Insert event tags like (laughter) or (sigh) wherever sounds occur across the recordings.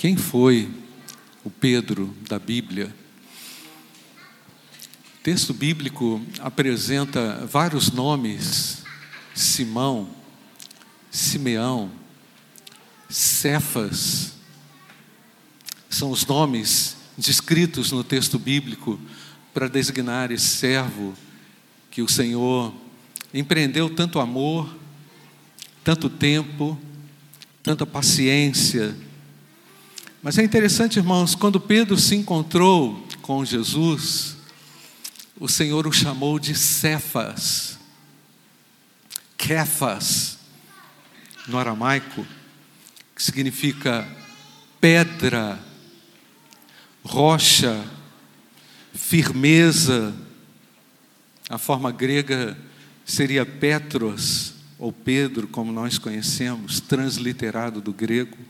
Quem foi o Pedro da Bíblia? O texto bíblico apresenta vários nomes: Simão, Simeão, Cefas. São os nomes descritos no texto bíblico para designar esse servo que o Senhor empreendeu tanto amor, tanto tempo, tanta paciência. Mas é interessante, irmãos, quando Pedro se encontrou com Jesus, o Senhor o chamou de Cefas, Kefas, no aramaico, que significa pedra, rocha, firmeza. A forma grega seria Petros, ou Pedro, como nós conhecemos, transliterado do grego.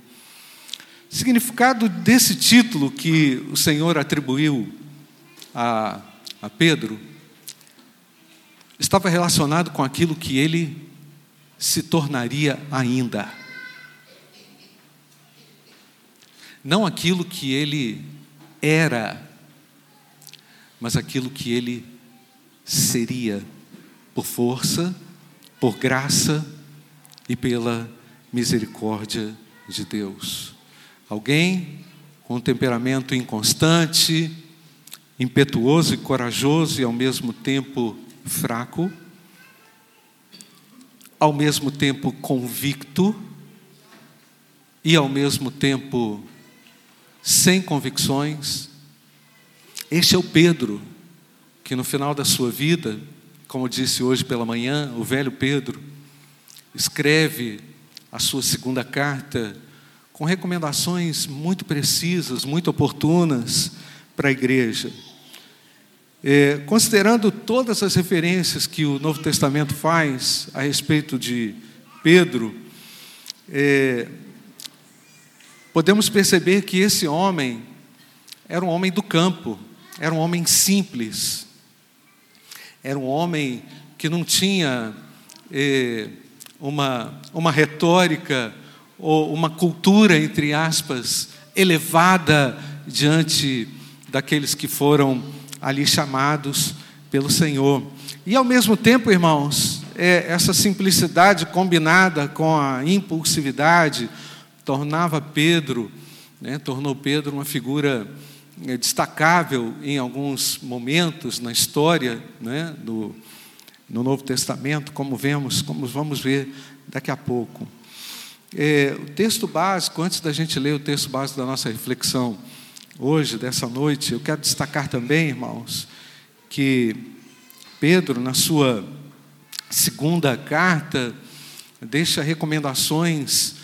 Significado desse título que o Senhor atribuiu a, a Pedro estava relacionado com aquilo que ele se tornaria ainda. Não aquilo que ele era, mas aquilo que ele seria, por força, por graça e pela misericórdia de Deus. Alguém com um temperamento inconstante, impetuoso e corajoso e ao mesmo tempo fraco, ao mesmo tempo convicto e ao mesmo tempo sem convicções. Este é o Pedro, que no final da sua vida, como disse hoje pela manhã, o velho Pedro, escreve a sua segunda carta com recomendações muito precisas, muito oportunas para a igreja. É, considerando todas as referências que o Novo Testamento faz a respeito de Pedro, é, podemos perceber que esse homem era um homem do campo, era um homem simples, era um homem que não tinha é, uma, uma retórica ou uma cultura, entre aspas, elevada diante daqueles que foram ali chamados pelo Senhor. E ao mesmo tempo, irmãos, é, essa simplicidade combinada com a impulsividade tornava Pedro, né, tornou Pedro uma figura é, destacável em alguns momentos na história né, do, no Novo Testamento, como vemos, como vamos ver daqui a pouco. É, o texto básico, antes da gente ler o texto básico da nossa reflexão, hoje, dessa noite, eu quero destacar também, irmãos, que Pedro, na sua segunda carta, deixa recomendações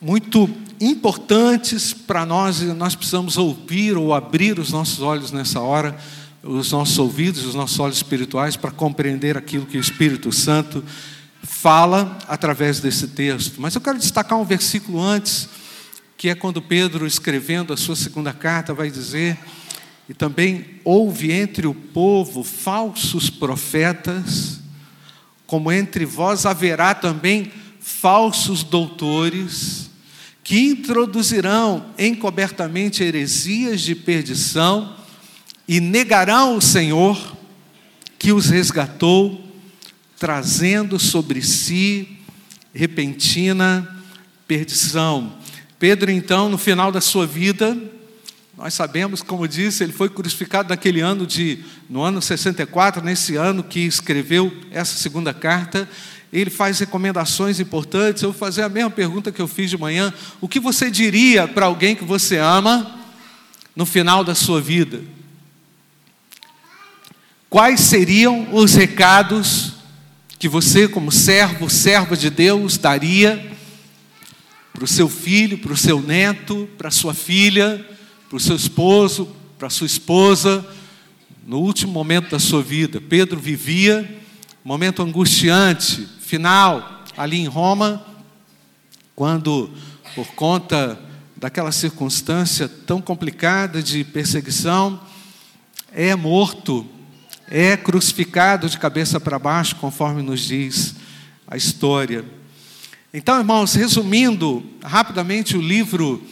muito importantes para nós, e nós precisamos ouvir ou abrir os nossos olhos nessa hora, os nossos ouvidos, os nossos olhos espirituais, para compreender aquilo que o Espírito Santo fala através desse texto. Mas eu quero destacar um versículo antes que é quando Pedro, escrevendo a sua segunda carta, vai dizer: E também houve entre o povo falsos profetas, como entre vós haverá também falsos doutores, que introduzirão encobertamente heresias de perdição e negarão o Senhor que os resgatou, trazendo sobre si repentina perdição. Pedro, então, no final da sua vida, nós sabemos, como disse, ele foi crucificado naquele ano de, no ano 64, nesse ano que escreveu essa segunda carta. Ele faz recomendações importantes. Eu vou fazer a mesma pergunta que eu fiz de manhã. O que você diria para alguém que você ama no final da sua vida? Quais seriam os recados que você, como servo, serva de Deus, daria para o seu filho, para o seu neto, para a sua filha, para o seu esposo, para a sua esposa, no último momento da sua vida. Pedro vivia um momento angustiante, final, ali em Roma, quando, por conta daquela circunstância tão complicada de perseguição, é morto, é crucificado de cabeça para baixo, conforme nos diz a história. Então, irmãos, resumindo rapidamente o livro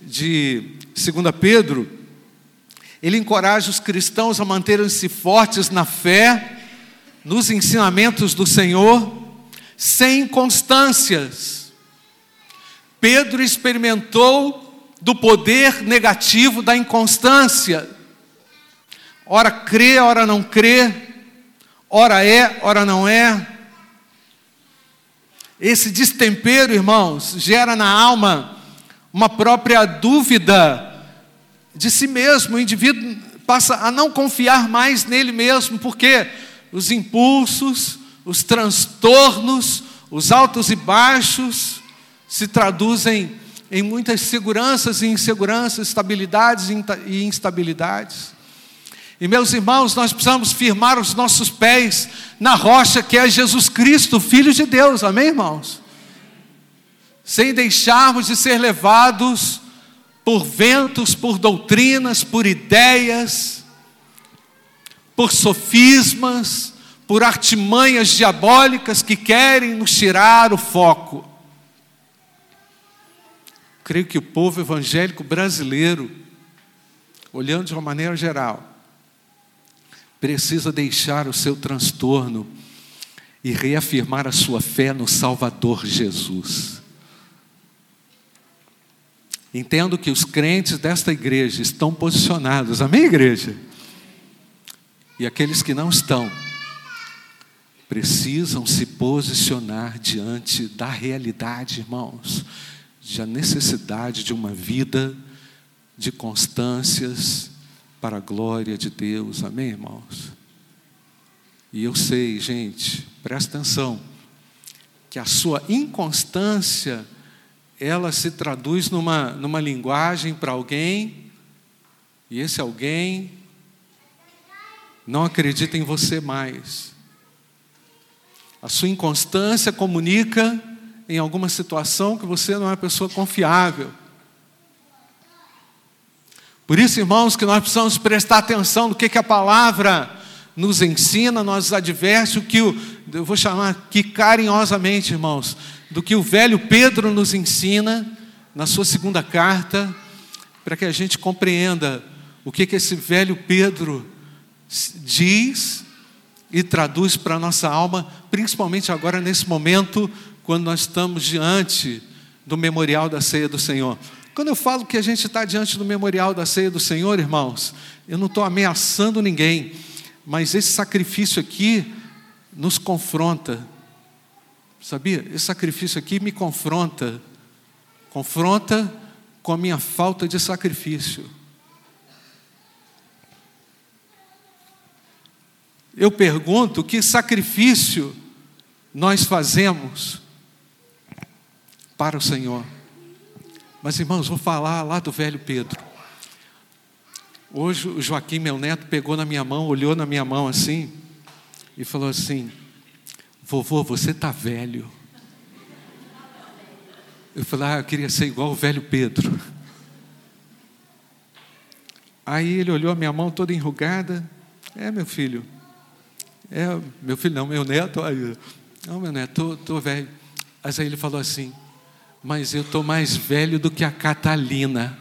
de 2 Pedro, ele encoraja os cristãos a manterem-se fortes na fé, nos ensinamentos do Senhor, sem constâncias. Pedro experimentou do poder negativo da inconstância. Ora crê, ora não crê, ora é, ora não é. Esse destempero, irmãos, gera na alma uma própria dúvida de si mesmo. O indivíduo passa a não confiar mais nele mesmo, porque os impulsos, os transtornos, os altos e baixos se traduzem em muitas seguranças e inseguranças, estabilidades e instabilidades. E meus irmãos, nós precisamos firmar os nossos pés na rocha que é Jesus Cristo, Filho de Deus, amém, irmãos? Sem deixarmos de ser levados por ventos, por doutrinas, por ideias, por sofismas, por artimanhas diabólicas que querem nos tirar o foco. Creio que o povo evangélico brasileiro, olhando de uma maneira geral, precisa deixar o seu transtorno e reafirmar a sua fé no Salvador Jesus. Entendo que os crentes desta igreja estão posicionados, amém, igreja? E aqueles que não estão, precisam se posicionar diante da realidade, irmãos, de a necessidade de uma vida de constâncias para a glória de Deus, amém, irmãos? E eu sei, gente, presta atenção, que a sua inconstância ela se traduz numa, numa linguagem para alguém, e esse alguém não acredita em você mais. A sua inconstância comunica em alguma situação que você não é uma pessoa confiável. Por isso, irmãos, que nós precisamos prestar atenção no que, que a palavra nos ensina, nos adverte, o que o, eu vou chamar aqui carinhosamente, irmãos, do que o velho Pedro nos ensina na sua segunda carta, para que a gente compreenda o que, que esse velho Pedro diz e traduz para a nossa alma, principalmente agora nesse momento, quando nós estamos diante do memorial da ceia do Senhor. Quando eu falo que a gente está diante do memorial da ceia do Senhor, irmãos, eu não estou ameaçando ninguém, mas esse sacrifício aqui nos confronta, Sabia? Esse sacrifício aqui me confronta, confronta com a minha falta de sacrifício. Eu pergunto que sacrifício nós fazemos para o Senhor. Mas irmãos, vou falar lá do velho Pedro. Hoje o Joaquim, meu neto, pegou na minha mão, olhou na minha mão assim e falou assim: Vovô, você está velho. Eu falei, ah, eu queria ser igual o velho Pedro. Aí ele olhou a minha mão toda enrugada. É, meu filho. É, meu filho não, meu neto. Aí, não, meu neto, estou velho. Mas aí ele falou assim, mas eu estou mais velho do que a Catalina.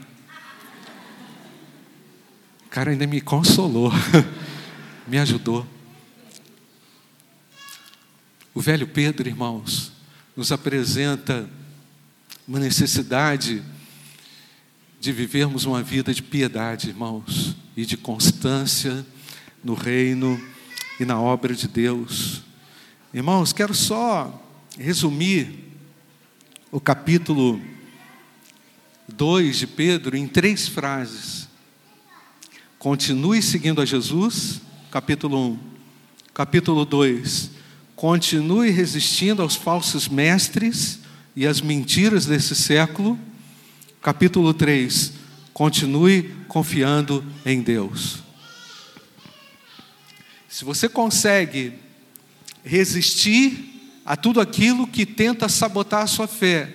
O cara ainda me consolou, (laughs) me ajudou. O velho Pedro, irmãos, nos apresenta uma necessidade de vivermos uma vida de piedade, irmãos, e de constância no reino e na obra de Deus. Irmãos, quero só resumir o capítulo 2 de Pedro em três frases. Continue seguindo a Jesus, capítulo 1. Capítulo 2 Continue resistindo aos falsos mestres e às mentiras desse século. Capítulo 3. Continue confiando em Deus. Se você consegue resistir a tudo aquilo que tenta sabotar a sua fé,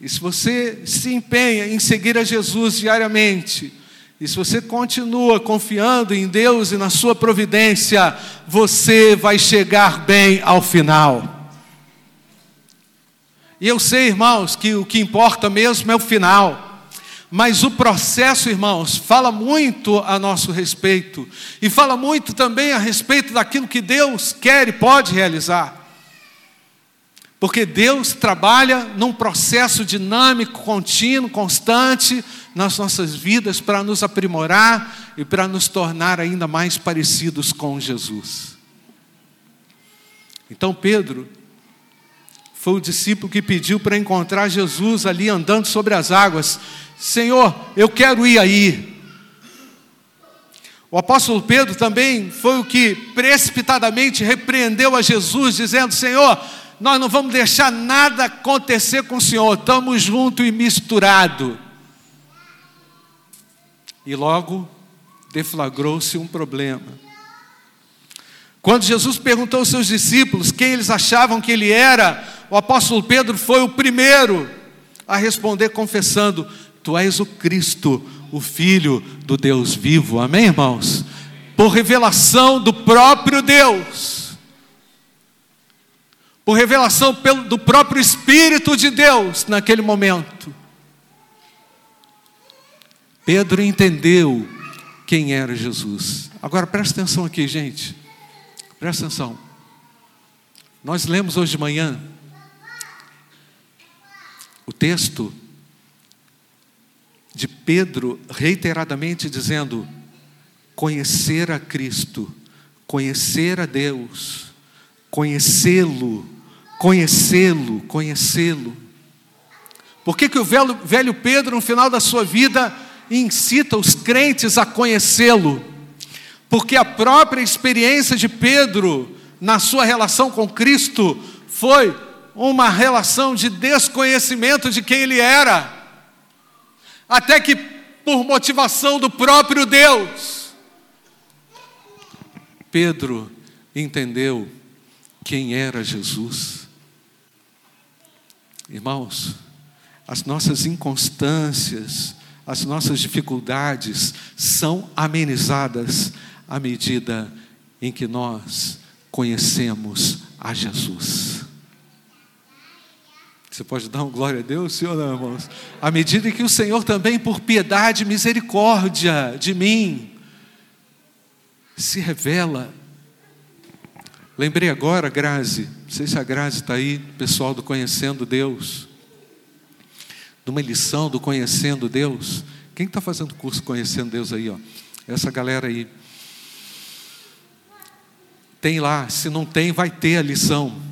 e se você se empenha em seguir a Jesus diariamente, e se você continua confiando em Deus e na Sua providência, você vai chegar bem ao final. E eu sei, irmãos, que o que importa mesmo é o final. Mas o processo, irmãos, fala muito a nosso respeito e fala muito também a respeito daquilo que Deus quer e pode realizar. Porque Deus trabalha num processo dinâmico, contínuo, constante nas nossas vidas para nos aprimorar e para nos tornar ainda mais parecidos com Jesus. Então Pedro foi o discípulo que pediu para encontrar Jesus ali andando sobre as águas. Senhor, eu quero ir aí. O apóstolo Pedro também foi o que precipitadamente repreendeu a Jesus, dizendo: Senhor, nós não vamos deixar nada acontecer com o Senhor, estamos junto e misturado. E logo deflagrou-se um problema. Quando Jesus perguntou aos seus discípulos quem eles achavam que ele era, o apóstolo Pedro foi o primeiro a responder, confessando: Tu és o Cristo, o Filho do Deus vivo. Amém, irmãos? Por revelação do próprio Deus, por revelação do próprio Espírito de Deus naquele momento. Pedro entendeu quem era Jesus. Agora presta atenção aqui, gente. Presta atenção. Nós lemos hoje de manhã o texto de Pedro reiteradamente dizendo: conhecer a Cristo, conhecer a Deus, conhecê-lo, conhecê-lo, conhecê-lo. Por que, que o velho, velho Pedro, no final da sua vida, incita os crentes a conhecê-lo? Porque a própria experiência de Pedro na sua relação com Cristo foi uma relação de desconhecimento de quem ele era, até que, por motivação do próprio Deus, Pedro entendeu quem era Jesus. Irmãos, as nossas inconstâncias, as nossas dificuldades são amenizadas à medida em que nós conhecemos a Jesus. Você pode dar um glória a Deus, ou não, irmãos? À medida que o Senhor também, por piedade e misericórdia de mim, se revela. Lembrei agora, Grazi, não sei se a Grazi está aí, pessoal do Conhecendo Deus, numa lição do Conhecendo Deus. Quem está fazendo curso Conhecendo Deus aí? Ó? Essa galera aí. Tem lá, se não tem, vai ter a lição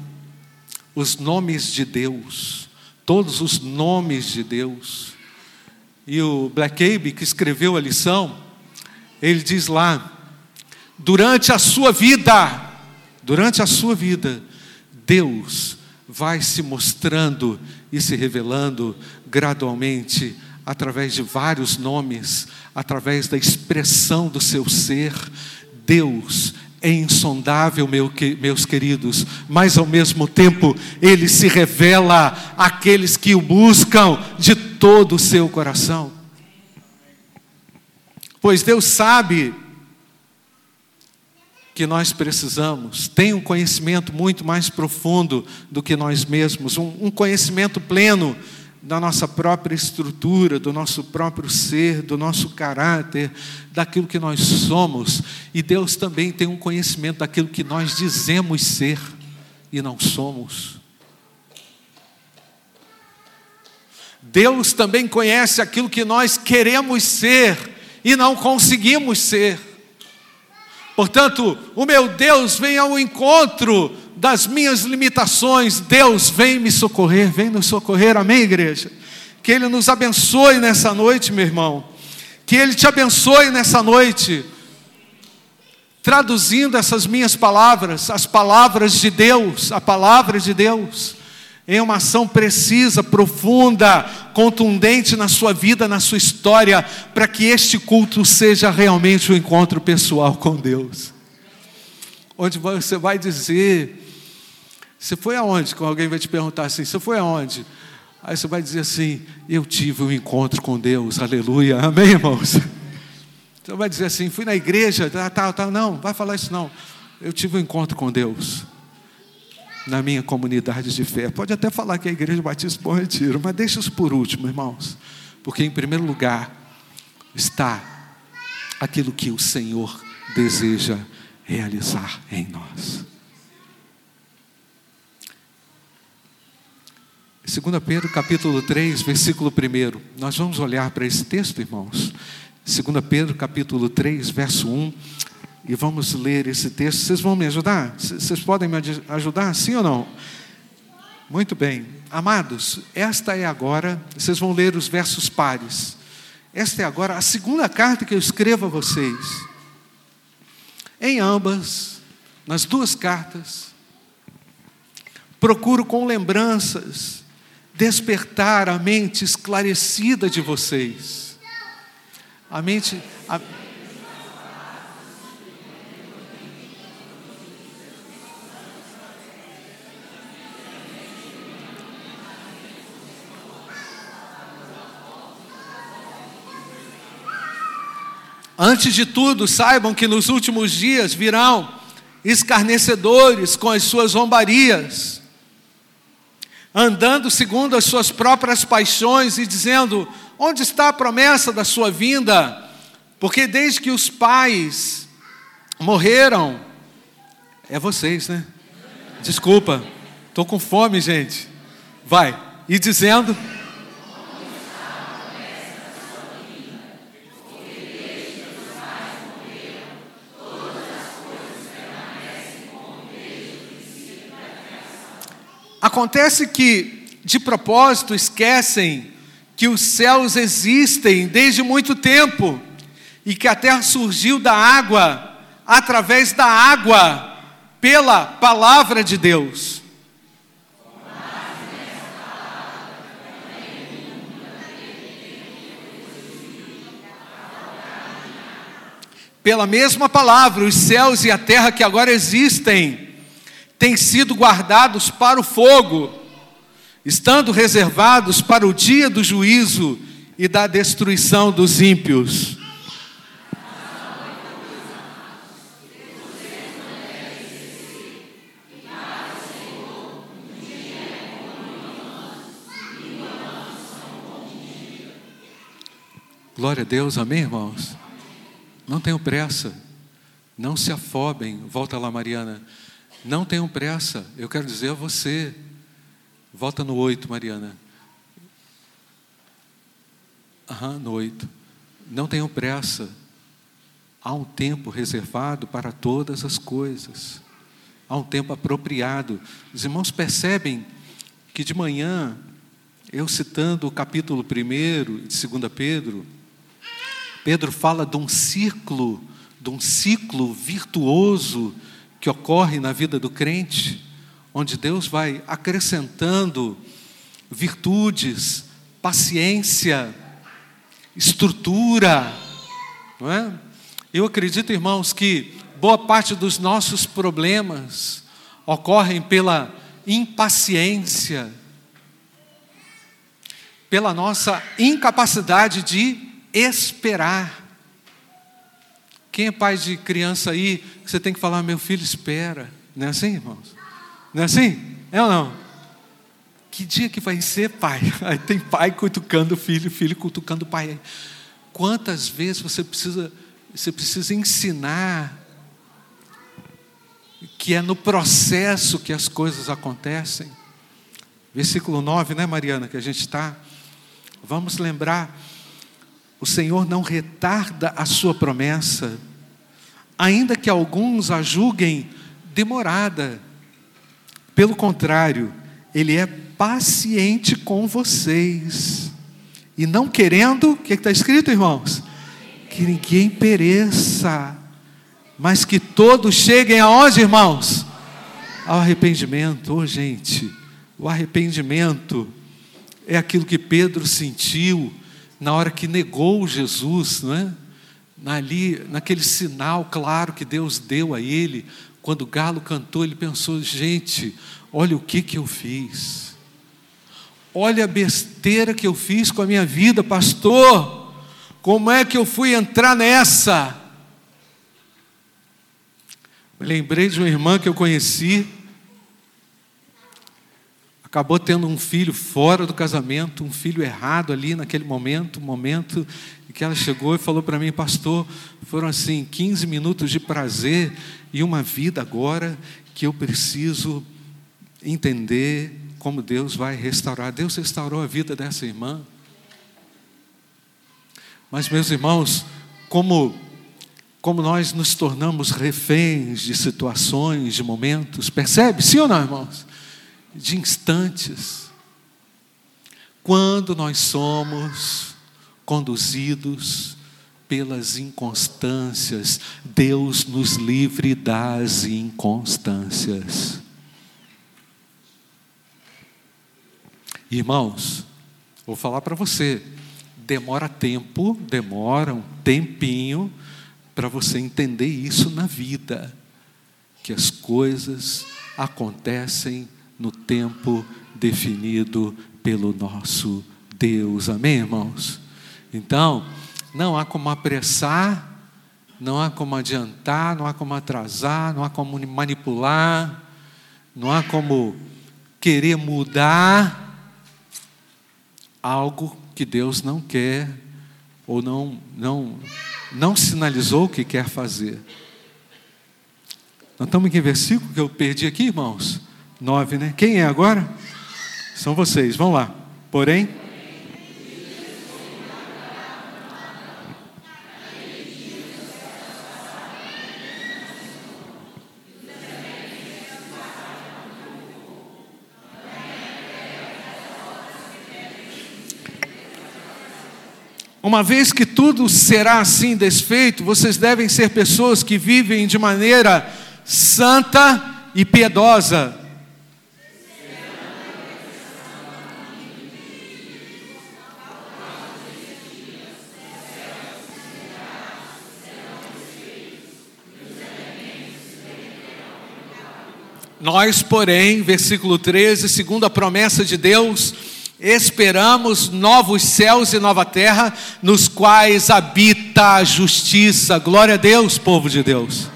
os nomes de Deus, todos os nomes de Deus. E o Black Abe, que escreveu a lição, ele diz lá: durante a sua vida, durante a sua vida, Deus vai se mostrando e se revelando gradualmente através de vários nomes, através da expressão do seu ser. Deus é insondável, meu, meus queridos, mas ao mesmo tempo ele se revela àqueles que o buscam de todo o seu coração. Pois Deus sabe que nós precisamos, tem um conhecimento muito mais profundo do que nós mesmos, um, um conhecimento pleno da nossa própria estrutura, do nosso próprio ser, do nosso caráter, daquilo que nós somos. E Deus também tem um conhecimento daquilo que nós dizemos ser e não somos. Deus também conhece aquilo que nós queremos ser e não conseguimos ser. Portanto, o meu Deus vem ao encontro das minhas limitações, Deus vem me socorrer, vem nos socorrer, amém, igreja? Que Ele nos abençoe nessa noite, meu irmão, que Ele te abençoe nessa noite, traduzindo essas minhas palavras, as palavras de Deus, a palavra de Deus, em uma ação precisa, profunda, contundente na sua vida, na sua história, para que este culto seja realmente um encontro pessoal com Deus. Onde você vai dizer, você foi aonde? Quando alguém vai te perguntar assim, você foi aonde? Aí você vai dizer assim: Eu tive um encontro com Deus, aleluia, amém, irmãos? Você vai dizer assim: Fui na igreja, tá, tá, tá. Não, vai falar isso não. Eu tive um encontro com Deus na minha comunidade de fé. Pode até falar que é a igreja Batista Bom Retiro, mas deixa isso por último, irmãos. porque em primeiro lugar está aquilo que o Senhor deseja realizar em nós. 2 Pedro capítulo 3, versículo 1. Nós vamos olhar para esse texto, irmãos. 2 Pedro capítulo 3, verso 1. E vamos ler esse texto. Vocês vão me ajudar? Vocês podem me ajudar, sim ou não? Muito bem. Amados, esta é agora, vocês vão ler os versos pares. Esta é agora a segunda carta que eu escrevo a vocês. Em ambas, nas duas cartas, procuro com lembranças despertar a mente esclarecida de vocês. A mente. A... Antes de tudo, saibam que nos últimos dias virão escarnecedores com as suas zombarias andando segundo as suas próprias paixões e dizendo: onde está a promessa da sua vinda? Porque desde que os pais morreram, é vocês, né? Desculpa, estou com fome, gente. Vai, e dizendo. Acontece que, de propósito, esquecem que os céus existem desde muito tempo e que a terra surgiu da água, através da água, pela palavra de Deus. Pela mesma palavra, os céus e a terra que agora existem têm sido guardados para o fogo, estando reservados para o dia do juízo e da destruição dos ímpios. Glória a Deus, amém, irmãos? Não tenham pressa, não se afobem. Volta lá, Mariana. Não tenham pressa, eu quero dizer a você. Volta no 8, Mariana. Aham, no 8. Não tenham pressa. Há um tempo reservado para todas as coisas. Há um tempo apropriado. Os irmãos percebem que de manhã, eu citando o capítulo 1 de 2 Pedro, Pedro fala de um ciclo, de um ciclo virtuoso que ocorre na vida do crente, onde Deus vai acrescentando virtudes, paciência, estrutura, não é? Eu acredito, irmãos, que boa parte dos nossos problemas ocorrem pela impaciência, pela nossa incapacidade de esperar. Quem é pai de criança aí, você tem que falar, meu filho, espera. Não é assim, irmãos? Não é assim? É ou não? Que dia que vai ser, pai? (laughs) Aí tem pai cutucando o filho, filho cutucando o pai. Quantas vezes você precisa, você precisa ensinar que é no processo que as coisas acontecem? Versículo 9, né, Mariana, que a gente está. Vamos lembrar o Senhor não retarda a sua promessa, ainda que alguns a julguem demorada. Pelo contrário, Ele é paciente com vocês. E não querendo, o que está escrito, irmãos? Que ninguém pereça, mas que todos cheguem aonde, irmãos? Ao arrependimento. Oh, gente, o arrependimento é aquilo que Pedro sentiu na hora que negou Jesus, não é? Ali, naquele sinal claro que Deus deu a ele, quando o galo cantou, ele pensou: gente, olha o que, que eu fiz, olha a besteira que eu fiz com a minha vida, pastor, como é que eu fui entrar nessa? lembrei de uma irmã que eu conheci, acabou tendo um filho fora do casamento, um filho errado ali naquele momento, um momento em que ela chegou e falou para mim, pastor, foram assim 15 minutos de prazer e uma vida agora que eu preciso entender como Deus vai restaurar. Deus restaurou a vida dessa irmã. Mas, meus irmãos, como, como nós nos tornamos reféns de situações, de momentos, percebe? Sim ou não, irmãos? De instantes. Quando nós somos conduzidos pelas inconstâncias, Deus nos livre das inconstâncias. Irmãos, vou falar para você, demora tempo, demora um tempinho para você entender isso na vida, que as coisas acontecem no tempo definido pelo nosso Deus. Amém, irmãos? Então, não há como apressar, não há como adiantar, não há como atrasar, não há como manipular, não há como querer mudar algo que Deus não quer ou não não não sinalizou que quer fazer. Nós estamos em que versículo que eu perdi aqui, irmãos? Nove, né? Quem é agora? São vocês, vão lá. Porém, Uma vez que tudo será assim desfeito, vocês devem ser pessoas que vivem de maneira santa e piedosa. Nós, porém, versículo 13, segundo a promessa de Deus, esperamos novos céus e nova terra, nos quais habita a justiça. Glória a Deus, povo de Deus.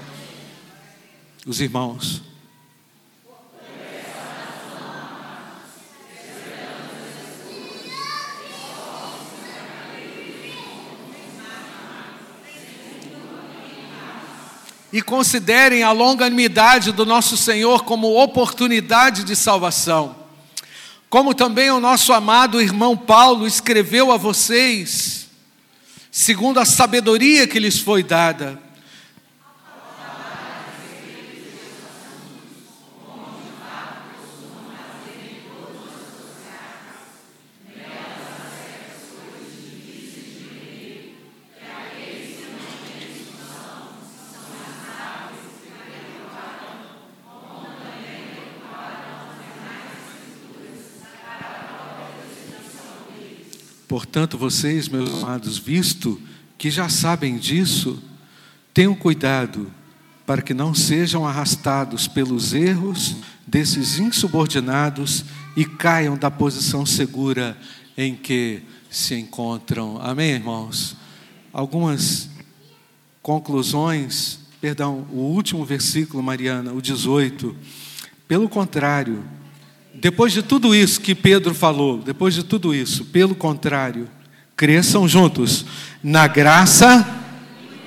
Os irmãos. E considerem a longanimidade do nosso Senhor como oportunidade de salvação como também o nosso amado irmão Paulo escreveu a vocês, segundo a sabedoria que lhes foi dada. Portanto, vocês, meus amados, visto que já sabem disso, tenham cuidado para que não sejam arrastados pelos erros desses insubordinados e caiam da posição segura em que se encontram. Amém, irmãos? Algumas conclusões, perdão, o último versículo, Mariana, o 18. Pelo contrário, depois de tudo isso que Pedro falou, depois de tudo isso, pelo contrário, cresçam juntos na graça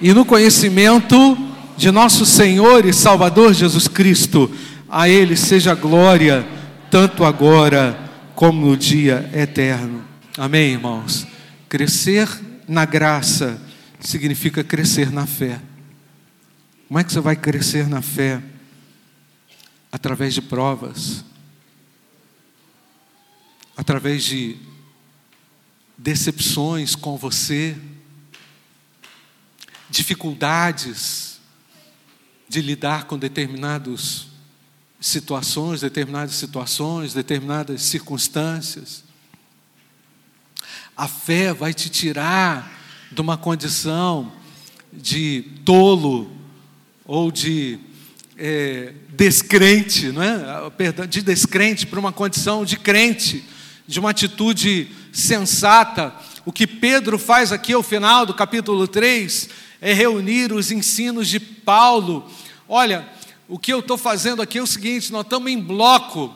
e no conhecimento de nosso Senhor e Salvador Jesus Cristo. A Ele seja glória, tanto agora como no dia eterno. Amém, irmãos? Crescer na graça significa crescer na fé. Como é que você vai crescer na fé? Através de provas através de decepções com você, dificuldades de lidar com determinadas situações, determinadas situações, determinadas circunstâncias. A fé vai te tirar de uma condição de tolo ou de é, descrente, não é? Perdão, de descrente para uma condição de crente de uma atitude sensata. O que Pedro faz aqui ao final do capítulo 3 é reunir os ensinos de Paulo. Olha, o que eu estou fazendo aqui é o seguinte: nós estamos em bloco,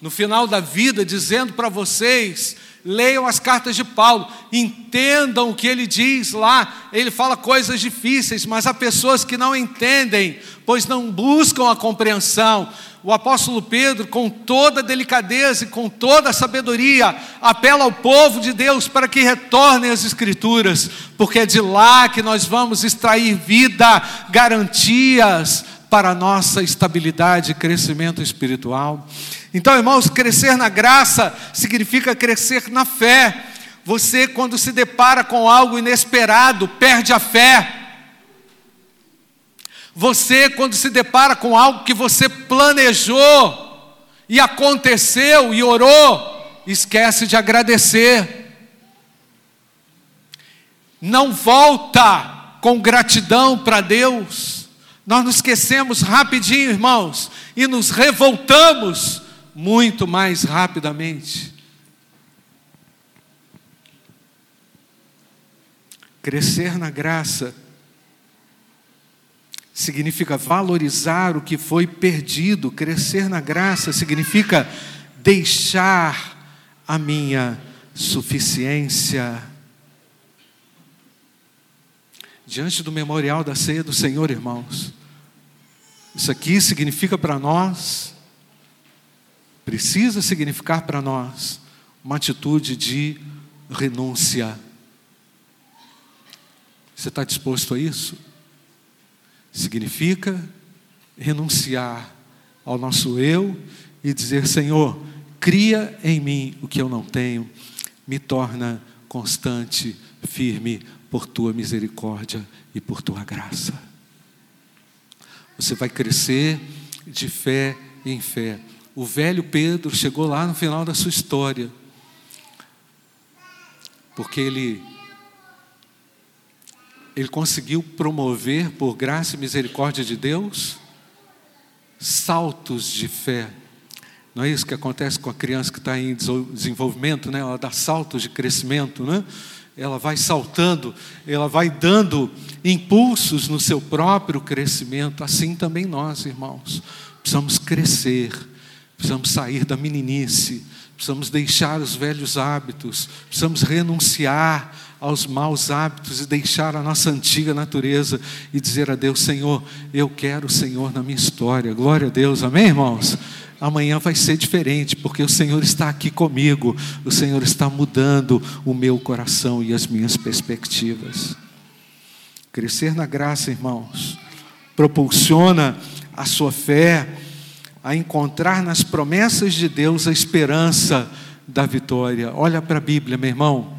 no final da vida, dizendo para vocês: leiam as cartas de Paulo, entendam o que ele diz lá. Ele fala coisas difíceis, mas há pessoas que não entendem, pois não buscam a compreensão. O apóstolo Pedro, com toda delicadeza e com toda sabedoria, apela ao povo de Deus para que retornem às Escrituras, porque é de lá que nós vamos extrair vida, garantias para a nossa estabilidade e crescimento espiritual. Então, irmãos, crescer na graça significa crescer na fé. Você, quando se depara com algo inesperado, perde a fé. Você, quando se depara com algo que você planejou e aconteceu e orou, esquece de agradecer. Não volta com gratidão para Deus. Nós nos esquecemos rapidinho, irmãos, e nos revoltamos muito mais rapidamente. Crescer na graça significa valorizar o que foi perdido, crescer na graça significa deixar a minha suficiência. Diante do memorial da ceia do Senhor, irmãos, isso aqui significa para nós precisa significar para nós uma atitude de renúncia. Você está disposto a isso? Significa renunciar ao nosso eu e dizer: Senhor, cria em mim o que eu não tenho, me torna constante, firme por tua misericórdia e por tua graça. Você vai crescer de fé em fé o velho Pedro chegou lá no final da sua história, porque ele ele conseguiu promover por graça e misericórdia de Deus saltos de fé. Não é isso que acontece com a criança que está em desenvolvimento, né? Ela dá saltos de crescimento, né? Ela vai saltando, ela vai dando impulsos no seu próprio crescimento. Assim também nós, irmãos, precisamos crescer Precisamos sair da meninice, precisamos deixar os velhos hábitos, precisamos renunciar aos maus hábitos e deixar a nossa antiga natureza e dizer a Deus: Senhor, eu quero o Senhor na minha história. Glória a Deus, amém, irmãos? Amanhã vai ser diferente, porque o Senhor está aqui comigo, o Senhor está mudando o meu coração e as minhas perspectivas. Crescer na graça, irmãos, propulsiona a sua fé a encontrar nas promessas de Deus a esperança da vitória. Olha para a Bíblia, meu irmão.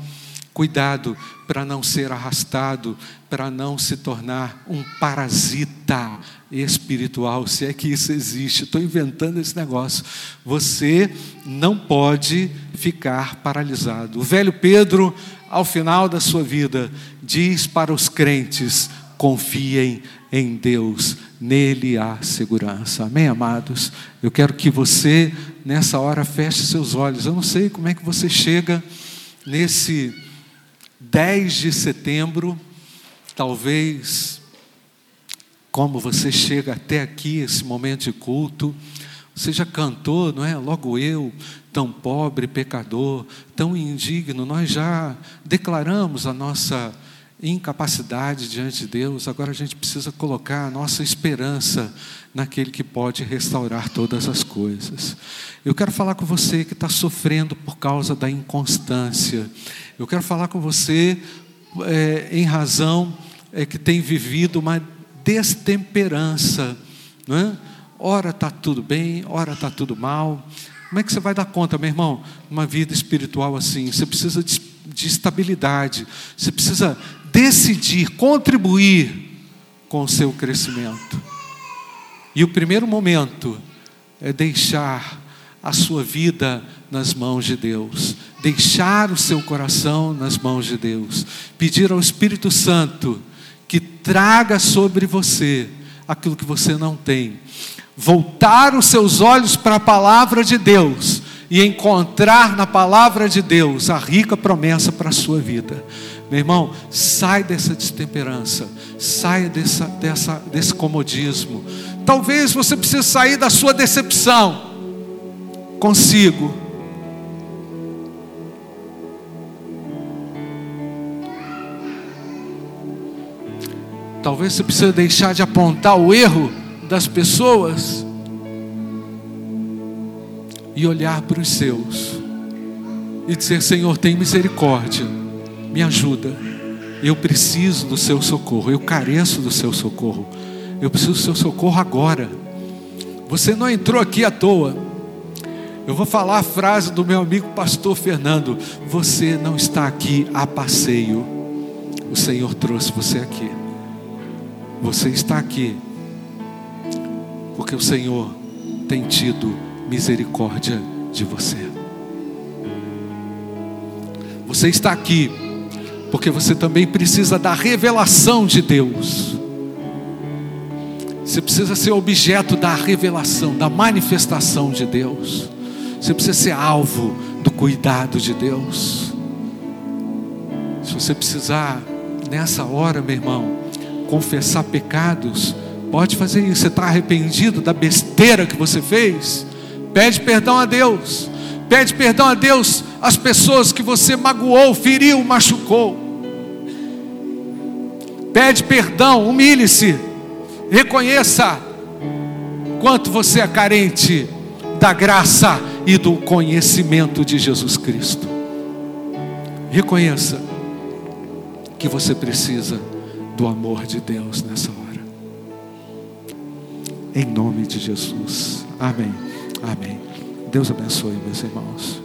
Cuidado para não ser arrastado, para não se tornar um parasita espiritual, se é que isso existe. Estou inventando esse negócio. Você não pode ficar paralisado. O velho Pedro, ao final da sua vida, diz para os crentes: confiem em Deus, nele há segurança. Amém, amados? Eu quero que você, nessa hora, feche seus olhos. Eu não sei como é que você chega nesse 10 de setembro, talvez como você chega até aqui, esse momento de culto. Você já cantou, não é? Logo eu, tão pobre, pecador, tão indigno, nós já declaramos a nossa incapacidade diante de Deus, agora a gente precisa colocar a nossa esperança naquele que pode restaurar todas as coisas. Eu quero falar com você que está sofrendo por causa da inconstância. Eu quero falar com você é, em razão é, que tem vivido uma destemperança. Não é? Ora está tudo bem, ora está tudo mal. Como é que você vai dar conta, meu irmão? Uma vida espiritual assim. Você precisa de, de estabilidade. Você precisa decidir contribuir com o seu crescimento. E o primeiro momento é deixar a sua vida nas mãos de Deus, deixar o seu coração nas mãos de Deus, pedir ao Espírito Santo que traga sobre você aquilo que você não tem, voltar os seus olhos para a palavra de Deus e encontrar na palavra de Deus a rica promessa para a sua vida. Meu irmão, sai dessa destemperança, saia dessa, dessa, desse comodismo. Talvez você precise sair da sua decepção. consigo. Talvez você precise deixar de apontar o erro das pessoas e olhar para os seus e dizer: Senhor, tem misericórdia, me ajuda. Eu preciso do seu socorro, eu careço do seu socorro, eu preciso do seu socorro agora. Você não entrou aqui à toa. Eu vou falar a frase do meu amigo pastor Fernando: Você não está aqui a passeio, o Senhor trouxe você aqui. Você está aqui porque o Senhor tem tido misericórdia de você. Você está aqui porque você também precisa da revelação de Deus. Você precisa ser objeto da revelação, da manifestação de Deus. Você precisa ser alvo do cuidado de Deus. Se você precisar, nessa hora, meu irmão, confessar pecados, pode fazer isso. Você está arrependido da besteira que você fez? Pede perdão a Deus. Pede perdão a Deus às pessoas que você magoou, feriu, machucou. Pede perdão, humilhe-se. Reconheça quanto você é carente da graça e do conhecimento de Jesus Cristo. Reconheça que você precisa do amor de Deus nessa hora. Em nome de Jesus. Amém. Amém. Deus abençoe, meus irmãos.